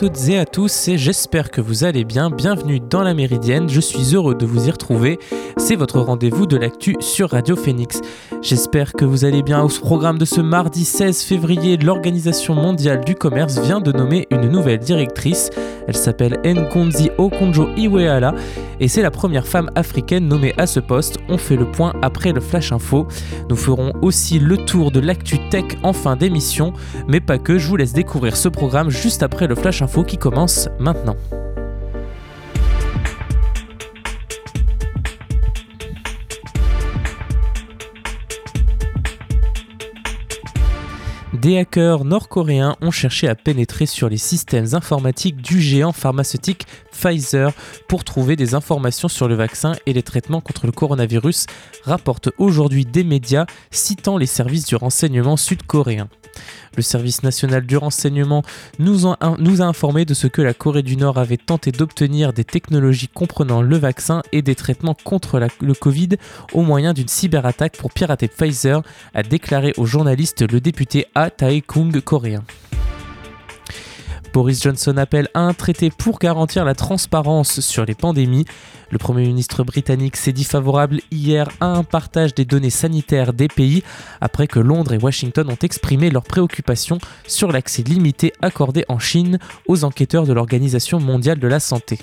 Toutes et à tous et j'espère que vous allez bien. Bienvenue dans la Méridienne, je suis heureux de vous y retrouver. C'est votre rendez-vous de l'actu sur Radio Phoenix. J'espère que vous allez bien. Au programme de ce mardi 16 février, l'Organisation mondiale du commerce vient de nommer une nouvelle directrice. Elle s'appelle Nkonzi Okonjo Iweala et c'est la première femme africaine nommée à ce poste. On fait le point après le Flash Info. Nous ferons aussi le tour de l'actu tech en fin d'émission, mais pas que. Je vous laisse découvrir ce programme juste après le Flash Info qui commence maintenant. Des hackers nord-coréens ont cherché à pénétrer sur les systèmes informatiques du géant pharmaceutique Pfizer pour trouver des informations sur le vaccin et les traitements contre le coronavirus, rapportent aujourd'hui des médias citant les services du renseignement sud-coréen. Le service national du renseignement nous, a informé de ce que la Corée du Nord avait tenté d'obtenir des technologies comprenant le vaccin et des traitements contre le Covid au moyen d'une cyberattaque pour pirater Pfizer, a déclaré au journaliste le député A Tae-kung coréen. Boris Johnson appelle à un traité pour garantir la transparence sur les pandémies. Le Premier ministre britannique s'est dit favorable hier à un partage des données sanitaires des pays après que Londres et Washington ont exprimé leurs préoccupations sur l'accès limité accordé en Chine aux enquêteurs de l'Organisation mondiale de la santé.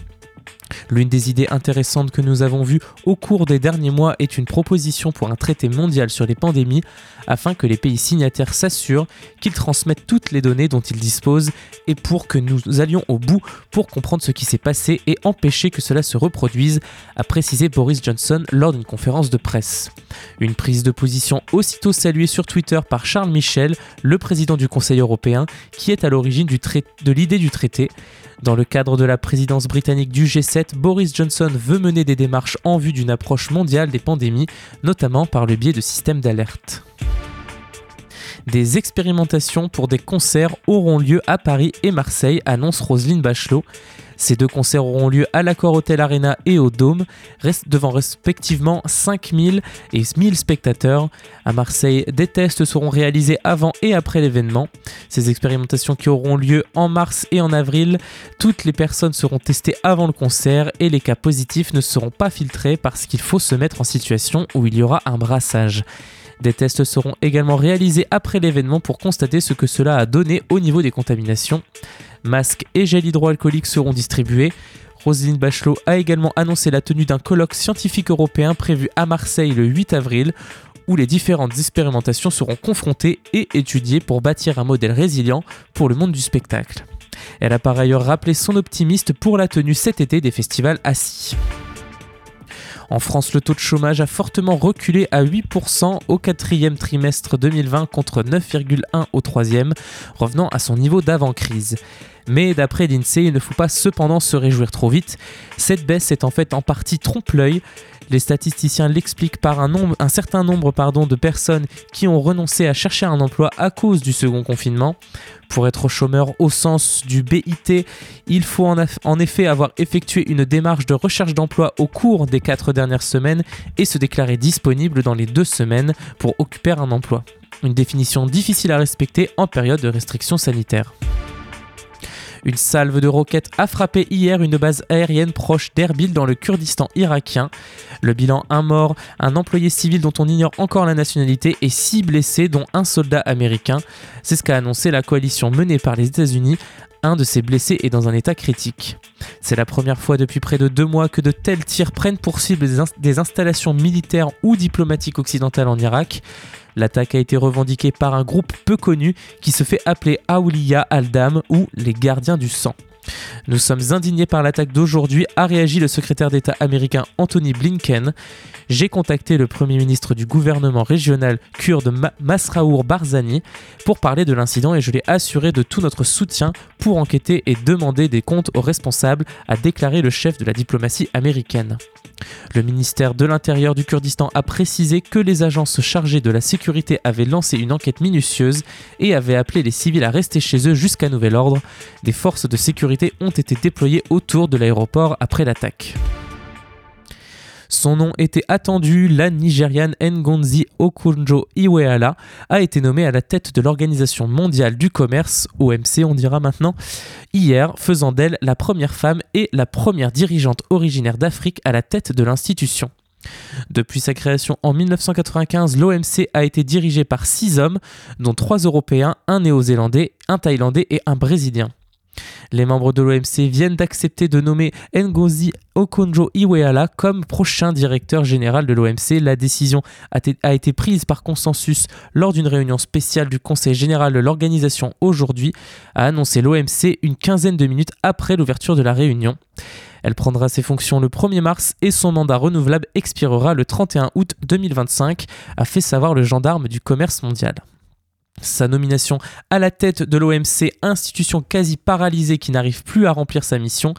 L'une des idées intéressantes que nous avons vues au cours des derniers mois est une proposition pour un traité mondial sur les pandémies afin que les pays signataires s'assurent qu'ils transmettent toutes les données dont ils disposent et pour que nous allions au bout pour comprendre ce qui s'est passé et empêcher que cela se reproduise, a précisé Boris Johnson lors d'une conférence de presse. Une prise de position aussitôt saluée sur Twitter par Charles Michel, le président du Conseil européen, qui est à l'origine de l'idée du traité. Dans le cadre de la présidence britannique du G7, Boris Johnson veut mener des démarches en vue d'une approche mondiale des pandémies, notamment par le biais de systèmes d'alerte. Des expérimentations pour des concerts auront lieu à Paris et Marseille, annonce Roselyne Bachelot. Ces deux concerts auront lieu à l'Accor Hotel Arena et au Dôme, devant respectivement 5000 et 1000 spectateurs. À Marseille, des tests seront réalisés avant et après l'événement. Ces expérimentations qui auront lieu en mars et en avril, toutes les personnes seront testées avant le concert et les cas positifs ne seront pas filtrés parce qu'il faut se mettre en situation où il y aura un brassage. Des tests seront également réalisés après l'événement pour constater ce que cela a donné au niveau des contaminations. Masques et gel hydroalcoolique seront distribués. Roselyne Bachelot a également annoncé la tenue d'un colloque scientifique européen prévu à Marseille le 8 avril, où les différentes expérimentations seront confrontées et étudiées pour bâtir un modèle résilient pour le monde du spectacle. Elle a par ailleurs rappelé son optimiste pour la tenue cet été des festivals assis. En France, le taux de chômage a fortement reculé à 8% au quatrième trimestre 2020 contre 9,1% au troisième, revenant à son niveau d'avant-crise. Mais d'après l'INSEE, il ne faut pas cependant se réjouir trop vite. Cette baisse est en fait en partie trompe-l'œil. Les statisticiens l'expliquent par un, certain nombre de personnes qui ont renoncé à chercher un emploi à cause du second confinement. Pour être chômeur au sens du BIT, il faut en, en effet avoir effectué une démarche de recherche d'emploi au cours des quatre dernières semaines et se déclarer disponible dans les deux semaines pour occuper un emploi. Une définition difficile à respecter en période de restrictions sanitaires. Une salve de roquettes a frappé hier une base aérienne proche d'Erbil dans le Kurdistan irakien. Le bilan un mort, un employé civil dont on ignore encore la nationalité et six blessés dont un soldat américain. C'est ce qu'a annoncé la coalition menée par les États-Unis un de ces blessés est dans un état critique. C'est la première fois depuis près de deux mois que de tels tirs prennent pour cible des installations militaires ou diplomatiques occidentales en Irak. L'attaque a été revendiquée par un groupe peu connu qui se fait appeler Aouliya al-Dam ou les gardiens du sang. Nous sommes indignés par l'attaque d'aujourd'hui, a réagi le secrétaire d'État américain Anthony Blinken. J'ai contacté le Premier ministre du gouvernement régional kurde Masraour Barzani pour parler de l'incident et je l'ai assuré de tout notre soutien pour enquêter et demander des comptes aux responsables, a déclaré le chef de la diplomatie américaine. Le ministère de l'Intérieur du Kurdistan a précisé que les agences chargées de la sécurité avaient lancé une enquête minutieuse et avaient appelé les civils à rester chez eux jusqu'à nouvel ordre. Des forces de sécurité ont été déployées autour de l'aéroport après l'attaque. Son nom était attendu, la Nigériane Ngonzi Okonjo Iweala a été nommée à la tête de l'Organisation mondiale du commerce, OMC on dira maintenant, hier, faisant d'elle la première femme et la première dirigeante originaire d'Afrique à la tête de l'institution. Depuis sa création en 1995, l'OMC a été dirigé par six hommes, dont trois Européens, un Néo-Zélandais, un Thaïlandais et un Brésilien. Les membres de l'OMC viennent d'accepter de nommer Ngozi Okonjo-Iweala comme prochain directeur général de l'OMC. La décision a, été prise par consensus lors d'une réunion spéciale du Conseil général de l'organisation aujourd'hui, a annoncé l'OMC une quinzaine de minutes après l'ouverture de la réunion. Elle prendra ses fonctions le 1er mars et son mandat renouvelable expirera le 31 août 2025, a fait savoir le gendarme du commerce mondial. Sa nomination à la tête de l'OMC, institution quasi paralysée qui n'arrive plus à remplir sa mission,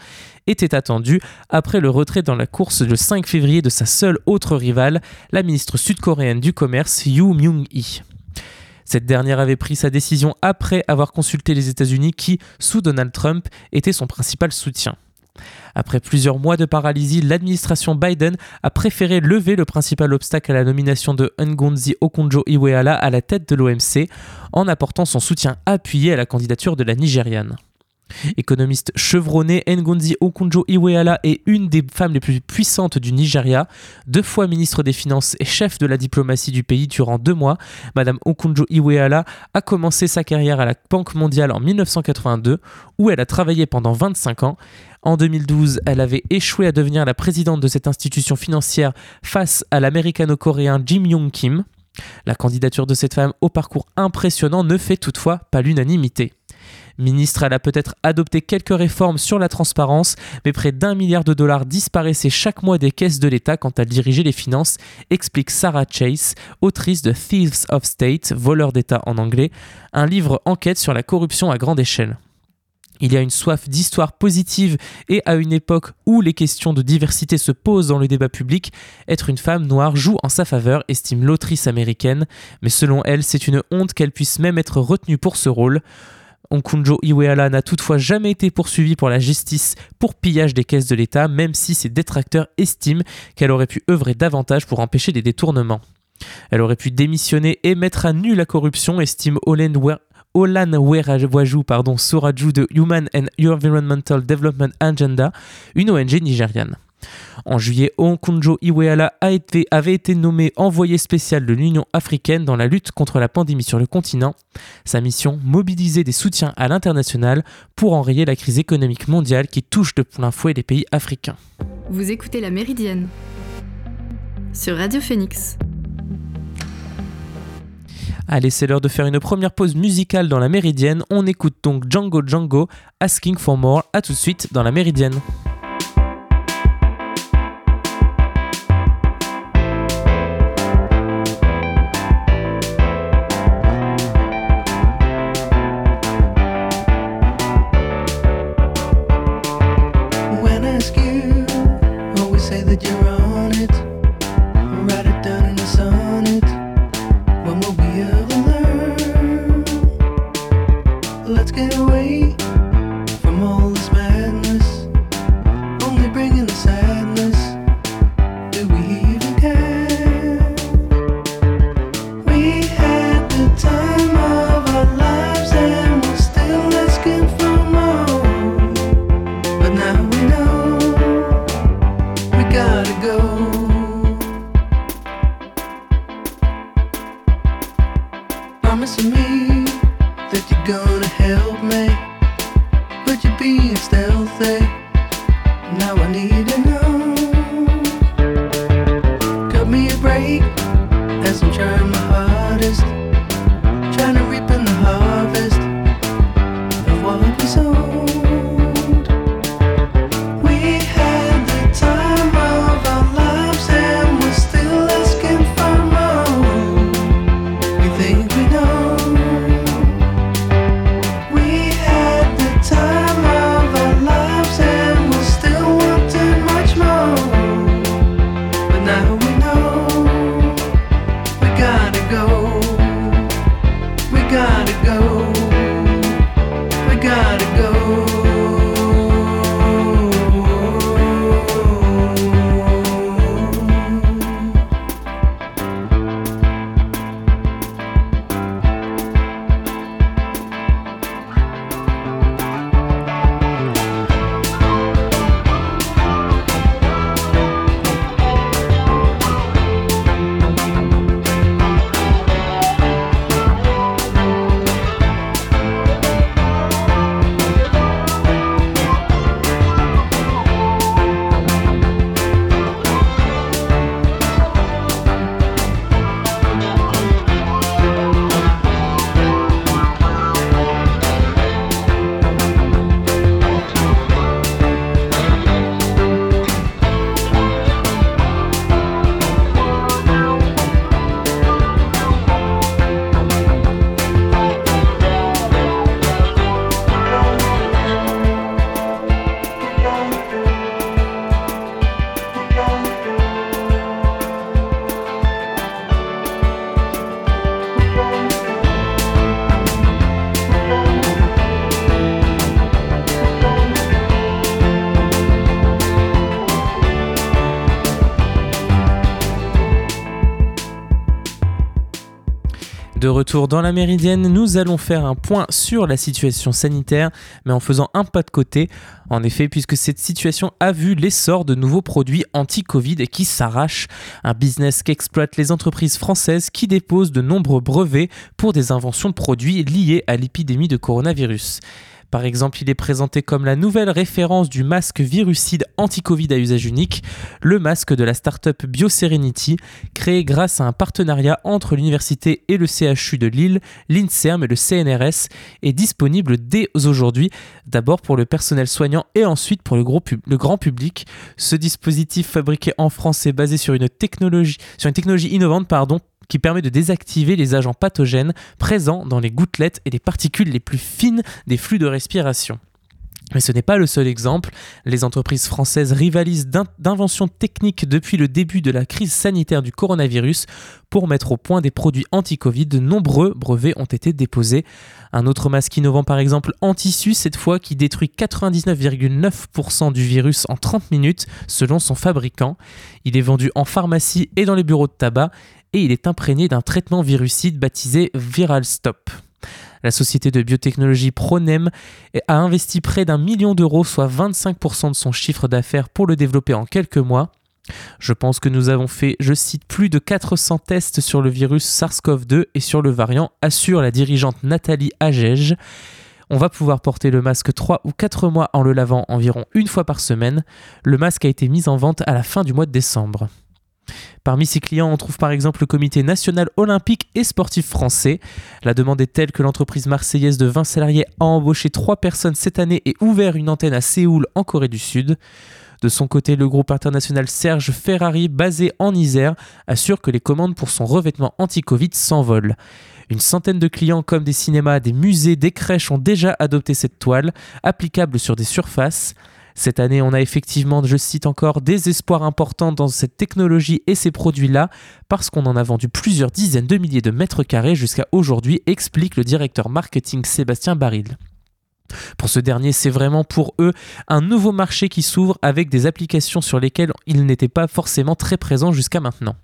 était attendue après le retrait dans la course le 5 février de sa seule autre rivale, la ministre sud-coréenne du commerce Yoo Myung-hee. Cette dernière avait pris sa décision après avoir consulté les États-Unis qui, sous Donald Trump, était son principal soutien. Après plusieurs mois de paralysie, l'administration Biden a préféré lever le principal obstacle à la nomination de Ngonzi Okonjo-Iweala à la tête de l'OMC en apportant son soutien appuyé à la candidature de la Nigériane. Économiste chevronné, Ngonzi Okonjo-Iweala est une des femmes les plus puissantes du Nigeria. Deux fois ministre des Finances et chef de la diplomatie du pays durant deux mois, Madame Okonjo-Iweala a commencé sa carrière à la Banque mondiale en 1982, où elle a travaillé pendant 25 ans. En 2012, elle avait échoué à devenir la présidente de cette institution financière face à l'américano-coréen Jim Yong Kim. La candidature de cette femme au parcours impressionnant ne fait toutefois pas l'unanimité. Ministre, elle a peut-être adopté quelques réformes sur la transparence, mais près d'un milliard de dollars disparaissaient chaque mois des caisses de l'État quand elle dirigeait les finances, explique Sarah Chase, autrice de Thieves of State, voleurs d'État en anglais, un livre enquête sur la corruption à grande échelle. Il y a une soif d'histoire positive et à une époque où les questions de diversité se posent dans le débat public, être une femme noire joue en sa faveur, estime l'autrice américaine, mais selon elle, c'est une honte qu'elle puisse même être retenue pour ce rôle. Onkunjo Iweala n'a toutefois jamais été poursuivie pour la justice pour pillage des caisses de l'État, même si ses détracteurs estiment qu'elle aurait pu œuvrer davantage pour empêcher des détournements. Elle aurait pu démissionner et mettre à nu la corruption, estime Olen Olan Werajwaju pardon, Soraju de Human and Environmental Development Agenda, une ONG nigériane. En juillet, Onkunjo Iweala avait été nommé envoyé spécial de l'Union africaine dans la lutte contre la pandémie sur le continent. Sa mission, mobiliser des soutiens à l'international pour enrayer la crise économique mondiale qui touche de plein fouet les pays africains. Vous écoutez La Méridienne sur Radio Phoenix. Allez, c'est l'heure de faire une première pause musicale dans la Méridienne. On écoute donc Django Django, Asking for More. A tout de suite dans la Méridienne. De retour dans la méridienne, nous allons faire un point sur la situation sanitaire, mais en faisant un pas de côté. En effet, puisque cette situation a vu l'essor de nouveaux produits anti-Covid qui s'arrachent, un business qu'exploitent les entreprises françaises qui déposent de nombreux brevets pour des inventions de produits liés à l'épidémie de coronavirus. Par exemple, il est présenté comme la nouvelle référence du masque virucide anti-Covid à usage unique, le masque de la start-up BioSerenity, créé grâce à un partenariat entre l'université et le CHU de Lille, l'INSERM et le CNRS, est disponible dès aujourd'hui, d'abord pour le personnel soignant et ensuite pour le, grand public. Ce dispositif fabriqué en France est basé sur une technologie, sur une technologie innovante pardon, qui permet de désactiver les agents pathogènes présents dans les gouttelettes et les particules les plus fines des flux de respiration. Mais ce n'est pas le seul exemple. Les entreprises françaises rivalisent d'inventions techniques depuis le début de la crise sanitaire du coronavirus pour mettre au point des produits anti-Covid. De nombreux brevets ont été déposés. Un autre masque innovant par exemple en tissu cette fois qui détruit 99,9% du virus en 30 minutes selon son fabricant. Il est vendu en pharmacie et dans les bureaux de tabac et il est imprégné d'un traitement virucide baptisé ViralStop. La société de biotechnologie Pronem a investi près d'un million d'euros, soit 25% de son chiffre d'affaires pour le développer en quelques mois. Je pense que nous avons fait, je cite, plus de 400 tests sur le virus SARS-CoV-2 et sur le variant, assure la dirigeante Nathalie Agege. On va pouvoir porter le masque 3 ou 4 mois en le lavant environ une fois par semaine. Le masque a été mis en vente à la fin du mois de décembre. Parmi ses clients, on trouve par exemple le Comité national olympique et sportif français. La demande est telle que l'entreprise marseillaise de 20 salariés a embauché 3 personnes cette année et ouvert une antenne à Séoul en Corée du Sud. De son côté, le groupe international Serge Ferrari, basé en Isère, assure que les commandes pour son revêtement anti-Covid s'envolent. Une centaine de clients comme des cinémas, des musées, des crèches ont déjà adopté cette toile, applicable sur des surfaces. Cette année, on a effectivement, je cite encore, des espoirs importants dans cette technologie et ces produits-là, parce qu'on en a vendu plusieurs dizaines de milliers de mètres carrés jusqu'à aujourd'hui, explique le directeur marketing Sébastien Baril. Pour ce dernier, c'est vraiment pour eux un nouveau marché qui s'ouvre avec des applications sur lesquelles ils n'étaient pas forcément très présents jusqu'à maintenant.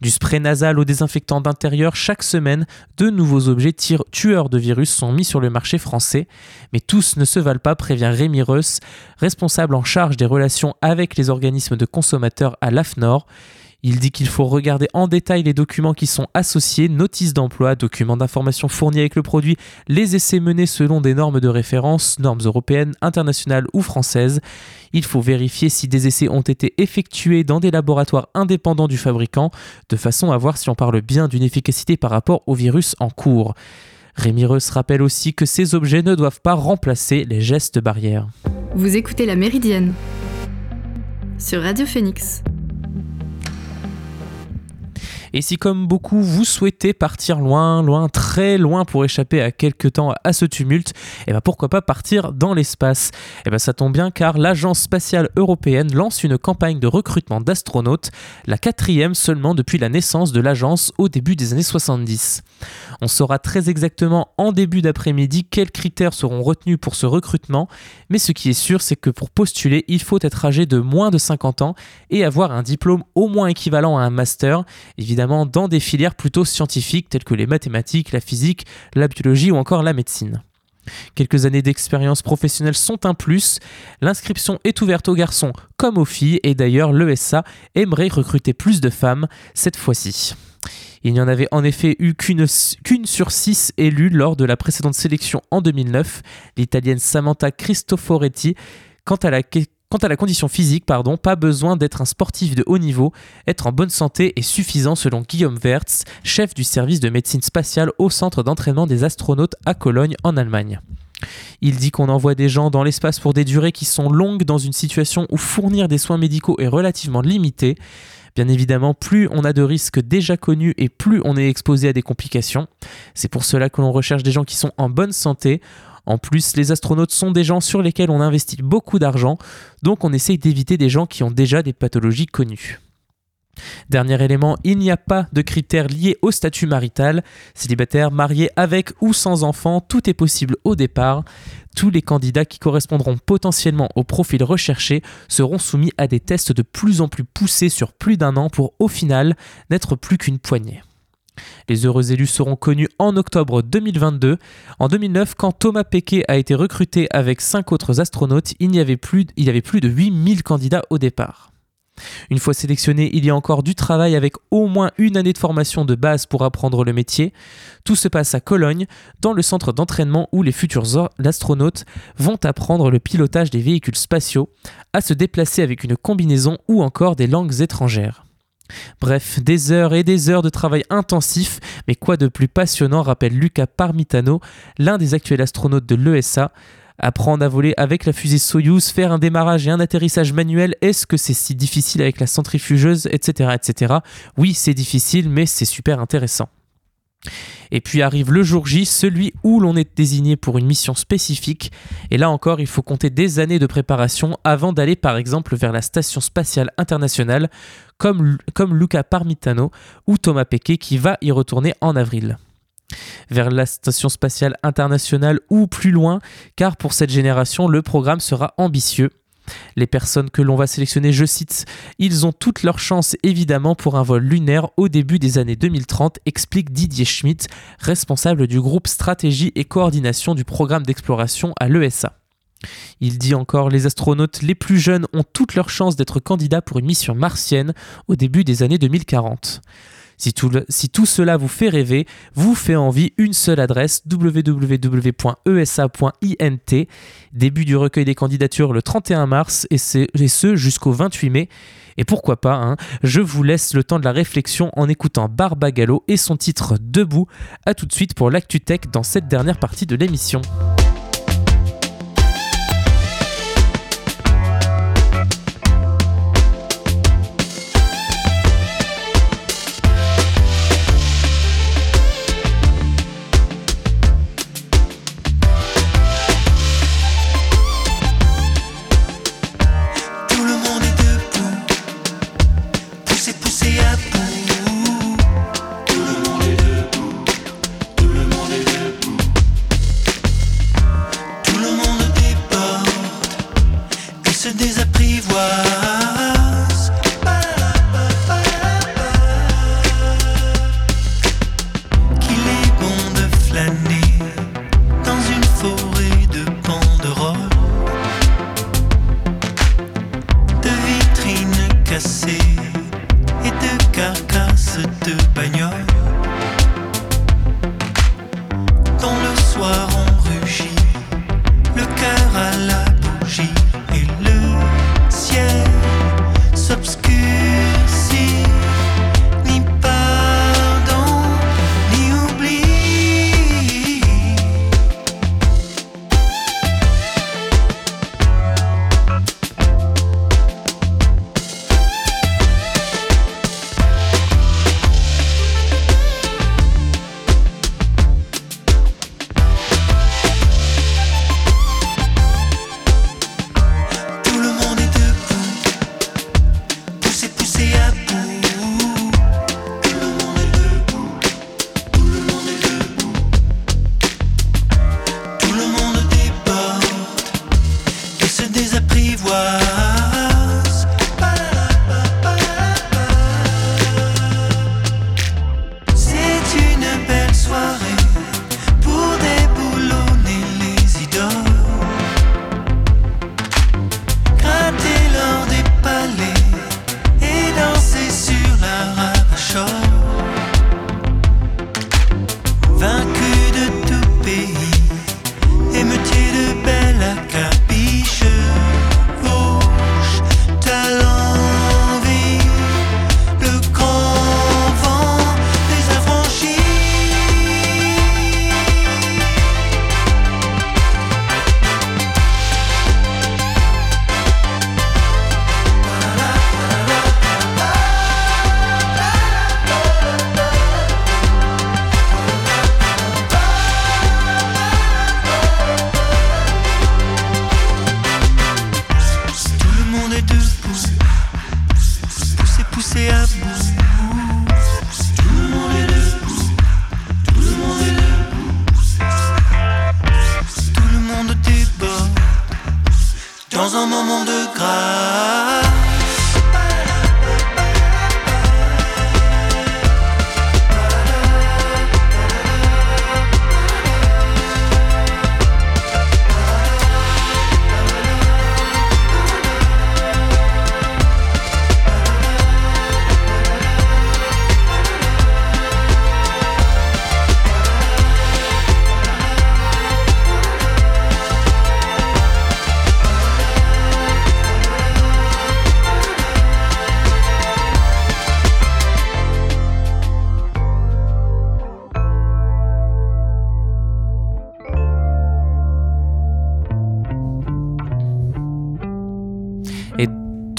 Du spray nasal au désinfectant d'intérieur, chaque semaine, de nouveaux objets tueurs de virus sont mis sur le marché français. Mais tous ne se valent pas, prévient Rémi Reuss, responsable en charge des relations avec les organismes de consommateurs à l'AFNOR. Il dit qu'il faut regarder en détail les documents qui sont associés, notices d'emploi, documents d'information fournis avec le produit, les essais menés selon des normes de référence, normes européennes, internationales ou françaises. Il faut vérifier si des essais ont été effectués dans des laboratoires indépendants du fabricant, de façon à voir si on parle bien d'une efficacité par rapport au virus en cours. Rémi Reus rappelle aussi que ces objets ne doivent pas remplacer les gestes barrières. Vous écoutez La Méridienne sur Radio Phoenix. Et si comme beaucoup vous souhaitez partir loin, loin, très loin pour échapper à quelques temps à ce tumulte, et eh ben pourquoi pas partir dans l'espace? Et eh ben ça tombe bien car l'agence spatiale européenne lance une campagne de recrutement d'astronautes, la quatrième seulement depuis la naissance de l'agence au début des années 70. On saura très exactement en début d'après-midi quels critères seront retenus pour ce recrutement, mais ce qui est sûr c'est que pour postuler il faut être âgé de moins de 50 ans et avoir un diplôme au moins équivalent à un master. Évidemment dans des filières plutôt scientifiques telles que les mathématiques, la physique, la biologie ou encore la médecine. Quelques années d'expérience professionnelle sont un plus. L'inscription est ouverte aux garçons comme aux filles et d'ailleurs l'ESA aimerait recruter plus de femmes cette fois-ci. Il n'y en avait en effet eu qu'une sur six élues lors de la précédente sélection en 2009, l'italienne Samantha Cristoforetti. Quant à la Quant à la condition physique, pardon, pas besoin d'être un sportif de haut niveau, être en bonne santé est suffisant selon Guillaume Wertz, chef du service de médecine spatiale au centre d'entraînement des astronautes à Cologne en Allemagne. Il dit qu'on envoie des gens dans l'espace pour des durées qui sont longues dans une situation où fournir des soins médicaux est relativement limité. Bien évidemment, plus on a de risques déjà connus et plus on est exposé à des complications. C'est pour cela que l'on recherche des gens qui sont en bonne santé. En plus, les astronautes sont des gens sur lesquels on investit beaucoup d'argent, donc on essaye d'éviter des gens qui ont déjà des pathologies connues. Dernier élément, il n'y a pas de critères liés au statut marital. Célibataire, marié avec ou sans enfant, tout est possible au départ. Tous les candidats qui correspondront potentiellement au profil recherché seront soumis à des tests de plus en plus poussés sur plus d'un an pour au final n'être plus qu'une poignée. Les heureux élus seront connus en octobre 2022. En 2009, quand Thomas Pesquet a été recruté avec cinq autres astronautes, il y avait plus, il y avait plus de 8000 candidats au départ. Une fois sélectionné, il y a encore du travail avec au moins une année de formation de base pour apprendre le métier. Tout se passe à Cologne, dans le centre d'entraînement où les futurs astronautes vont apprendre le pilotage des véhicules spatiaux, à se déplacer avec une combinaison ou encore des langues étrangères. Bref, des heures et des heures de travail intensif, mais quoi de plus passionnant, rappelle Luca Parmitano, l'un des actuels astronautes de l'ESA, Apprendre à voler avec la fusée Soyuz, faire un démarrage et un atterrissage manuel, est-ce que c'est si difficile avec la centrifugeuse, etc. etc. Oui, c'est difficile, mais c'est super intéressant. Et puis arrive le jour J, celui où l'on est désigné pour une mission spécifique. Et là encore, il faut compter des années de préparation avant d'aller par exemple vers la Station spatiale internationale, comme, comme Luca Parmitano ou Thomas Pesquet qui va y retourner en avril vers la Station spatiale internationale ou plus loin, car pour cette génération, le programme sera ambitieux. Les personnes que l'on va sélectionner, je cite, ils ont toutes leurs chances évidemment pour un vol lunaire au début des années 2030, explique Didier Schmidt, responsable du groupe stratégie et coordination du programme d'exploration à l'ESA. Il dit encore Les astronautes les plus jeunes ont toutes leurs chances d'être candidats pour une mission martienne au début des années 2040. Si tout, cela vous fait rêver, vous fait envie, une seule adresse www.esa.int. Début du recueil des candidatures le 31 mars et, ce jusqu'au 28 mai. Et pourquoi pas, hein, je vous laisse le temps de la réflexion en écoutant Barbagallo et son titre Debout. A tout de suite pour l'ActuTech dans cette dernière partie de l'émission.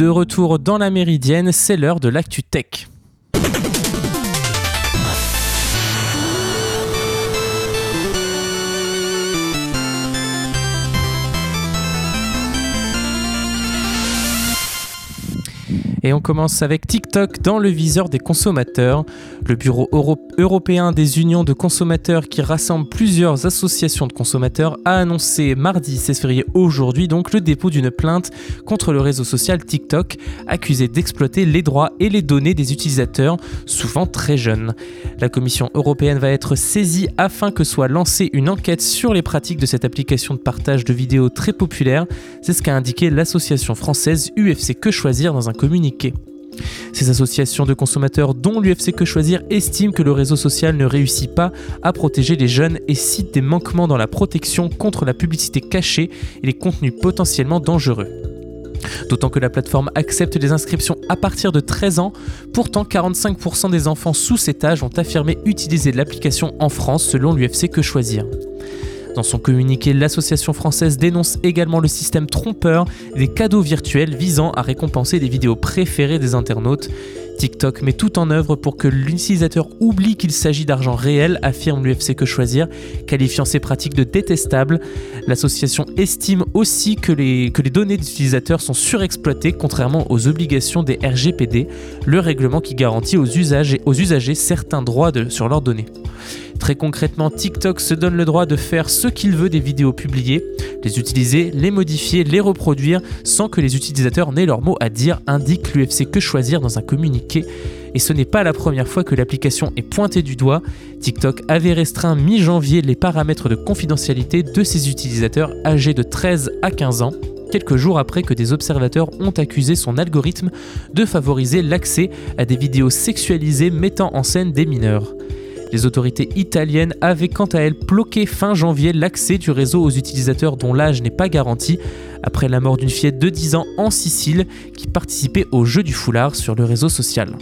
De retour dans la méridienne, c'est l'heure de l'actu tech. Et on commence avec TikTok dans le viseur des consommateurs. Le Bureau européen des unions de consommateurs qui rassemble plusieurs associations de consommateurs a annoncé mardi 16 février aujourd'hui donc le dépôt d'une plainte contre le réseau social TikTok accusé d'exploiter les droits et les données des utilisateurs souvent très jeunes. La Commission européenne va être saisie afin que soit lancée une enquête sur les pratiques de cette application de partage de vidéos très populaire. C'est ce qu'a indiqué l'association française UFC Que Choisir dans un communiqué ces associations de consommateurs, dont l'UFC Que Choisir, estiment que le réseau social ne réussit pas à protéger les jeunes et citent des manquements dans la protection contre la publicité cachée et les contenus potentiellement dangereux. D'autant que la plateforme accepte les inscriptions à partir de 13 ans, pourtant 45% des enfants sous cet âge ont affirmé utiliser l'application en France selon l'UFC Que Choisir. Dans son communiqué, l'association française dénonce également le système trompeur des cadeaux virtuels visant à récompenser les vidéos préférées des internautes. TikTok met tout en œuvre pour que l'utilisateur oublie qu'il s'agit d'argent réel, affirme l'UFC Que Choisir, qualifiant ces pratiques de détestables. L'association estime aussi que les, que les données des utilisateurs sont surexploitées, contrairement aux obligations des RGPD, le règlement qui garantit aux, usagers, aux usagers certains droits sur leurs données. Très concrètement, TikTok se donne le droit de faire ce qu'il veut des vidéos publiées, les utiliser, les modifier, les reproduire sans que les utilisateurs n'aient leur mot à dire, indique l'UFC que choisir dans un communiqué. Et ce n'est pas la première fois que l'application est pointée du doigt. TikTok avait restreint mi-janvier les paramètres de confidentialité de ses utilisateurs âgés de 13 à 15 ans quelques jours après que des observateurs ont accusé son algorithme de favoriser l'accès à des vidéos sexualisées mettant en scène des mineurs. Les autorités italiennes avaient quant à elles bloqué fin janvier l'accès du réseau aux utilisateurs dont l'âge n'est pas garanti, après la mort d'une fillette de 10 ans en Sicile qui participait au jeu du foulard sur le réseau social.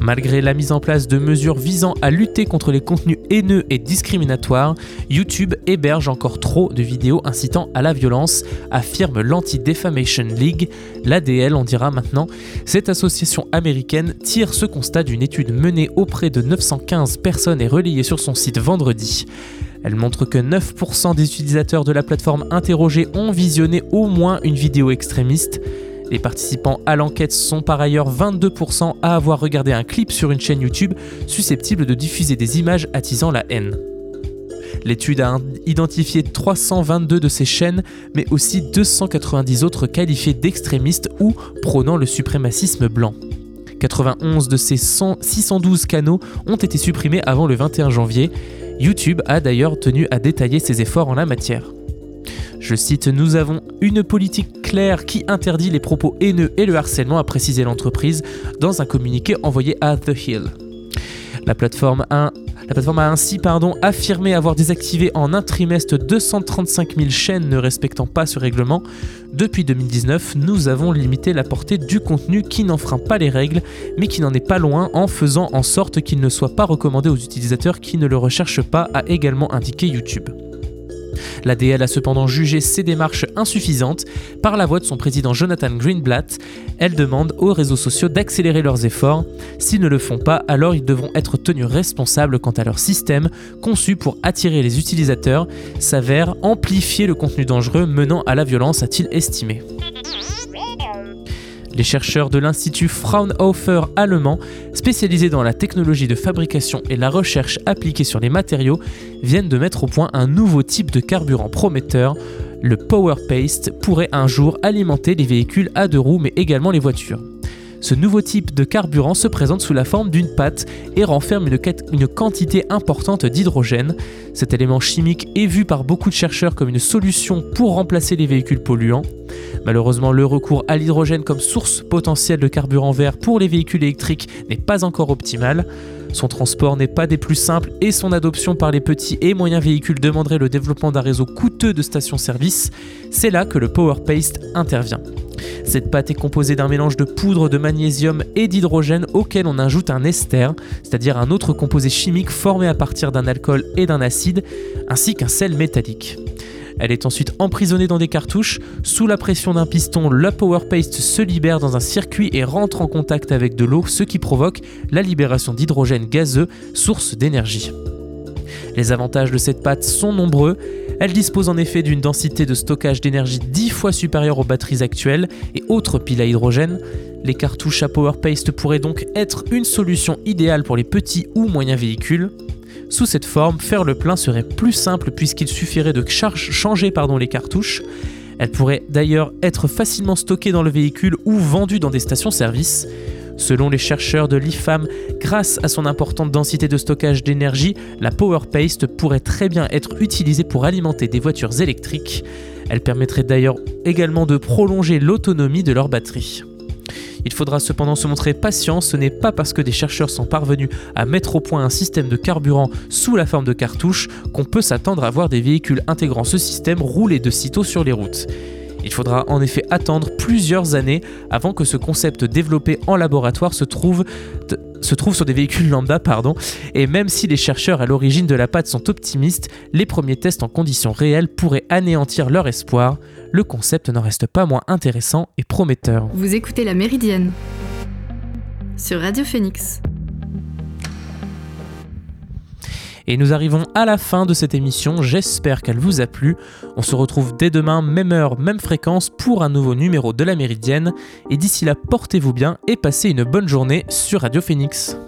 Malgré la mise en place de mesures visant à lutter contre les contenus haineux et discriminatoires, YouTube héberge encore trop de vidéos incitant à la violence, affirme l'Anti-Defamation League, l'ADL on dira maintenant. Cette association américaine tire ce constat d'une étude menée auprès de 915 personnes et relayée sur son site vendredi. Elle montre que 9% des utilisateurs de la plateforme interrogée ont visionné au moins une vidéo extrémiste. Les participants à l'enquête sont par ailleurs 22% à avoir regardé un clip sur une chaîne YouTube susceptible de diffuser des images attisant la haine. L'étude a identifié 322 de ces chaînes, mais aussi 290 autres qualifiées d'extrémistes ou prônant le suprémacisme blanc. 91 de ces 612 canaux ont été supprimés avant le 21 janvier. YouTube a d'ailleurs tenu à détailler ses efforts en la matière. Je cite, Nous avons une politique qui interdit les propos haineux et le harcèlement, a précisé l'entreprise dans un communiqué envoyé à The Hill. La plateforme a, ainsi affirmé avoir désactivé en un trimestre 235 000 chaînes ne respectant pas ce règlement. Depuis 2019, nous avons limité la portée du contenu qui n'enfreint pas les règles, mais qui n'en est pas loin en faisant en sorte qu'il ne soit pas recommandé aux utilisateurs qui ne le recherchent pas, a également indiqué YouTube. L'ADL a cependant jugé ces démarches insuffisantes. Par la voix de son président Jonathan Greenblatt, elle demande aux réseaux sociaux d'accélérer leurs efforts. S'ils ne le font pas, alors ils devront être tenus responsables quant à leur système, conçu pour attirer les utilisateurs, s'avère amplifier le contenu dangereux menant à la violence, a-t-il estimé. Les chercheurs de l'Institut Fraunhofer allemand, spécialisés dans la technologie de fabrication et la recherche appliquée sur les matériaux, viennent de mettre au point un nouveau type de carburant prometteur. Le Power Paste pourrait un jour alimenter les véhicules à deux roues mais également les voitures. Ce nouveau type de carburant se présente sous la forme d'une pâte et renferme une, quantité importante d'hydrogène. Cet élément chimique est vu par beaucoup de chercheurs comme une solution pour remplacer les véhicules polluants. Malheureusement, le recours à l'hydrogène comme source potentielle de carburant vert pour les véhicules électriques n'est pas encore optimal. Son transport n'est pas des plus simples et son adoption par les petits et moyens véhicules demanderait le développement d'un réseau coûteux de stations-service. C'est là que le Power Paste intervient. Cette pâte est composée d'un mélange de poudre de magnésium et d'hydrogène auquel on ajoute un ester, c'est-à-dire un autre composé chimique formé à partir d'un alcool et d'un acide, ainsi qu'un sel métallique. Elle est ensuite emprisonnée dans des cartouches. Sous la pression d'un piston, la power paste se libère dans un circuit et rentre en contact avec de l'eau, ce qui provoque la libération d'hydrogène gazeux, source d'énergie. Les avantages de cette pâte sont nombreux. Elle dispose en effet d'une densité de stockage d'énergie 10 fois supérieure aux batteries actuelles et autres piles à hydrogène. Les cartouches à Power Paste pourraient donc être une solution idéale pour les petits ou moyens véhicules. Sous cette forme, faire le plein serait plus simple puisqu'il suffirait de changer pardon, les cartouches. Elle pourrait d'ailleurs être facilement stockée dans le véhicule ou vendue dans des stations-service. Selon les chercheurs de l'IFAM, grâce à son importante densité de stockage d'énergie, la Power Paste pourrait très bien être utilisée pour alimenter des voitures électriques. Elle permettrait d'ailleurs également de prolonger l'autonomie de leur batterie. Il faudra cependant se montrer patient, ce n'est pas parce que des chercheurs sont parvenus à mettre au point un système de carburant sous la forme de cartouches qu'on peut s'attendre à voir des véhicules intégrant ce système rouler de sitôt sur les routes. Il faudra en effet attendre plusieurs années avant que ce concept développé en laboratoire se trouve, sur des véhicules lambda. Et même si les chercheurs à l'origine de la pâte sont optimistes, les premiers tests en conditions réelles pourraient anéantir leur espoir le concept n'en reste pas moins intéressant et prometteur. Vous écoutez La Méridienne sur Radio Phoenix. Et nous arrivons à la fin de cette émission, j'espère qu'elle vous a plu. On se retrouve dès demain, même heure, même fréquence, pour un nouveau numéro de la Méridienne. Et d'ici là, portez-vous bien et passez une bonne journée sur Radio Phoenix.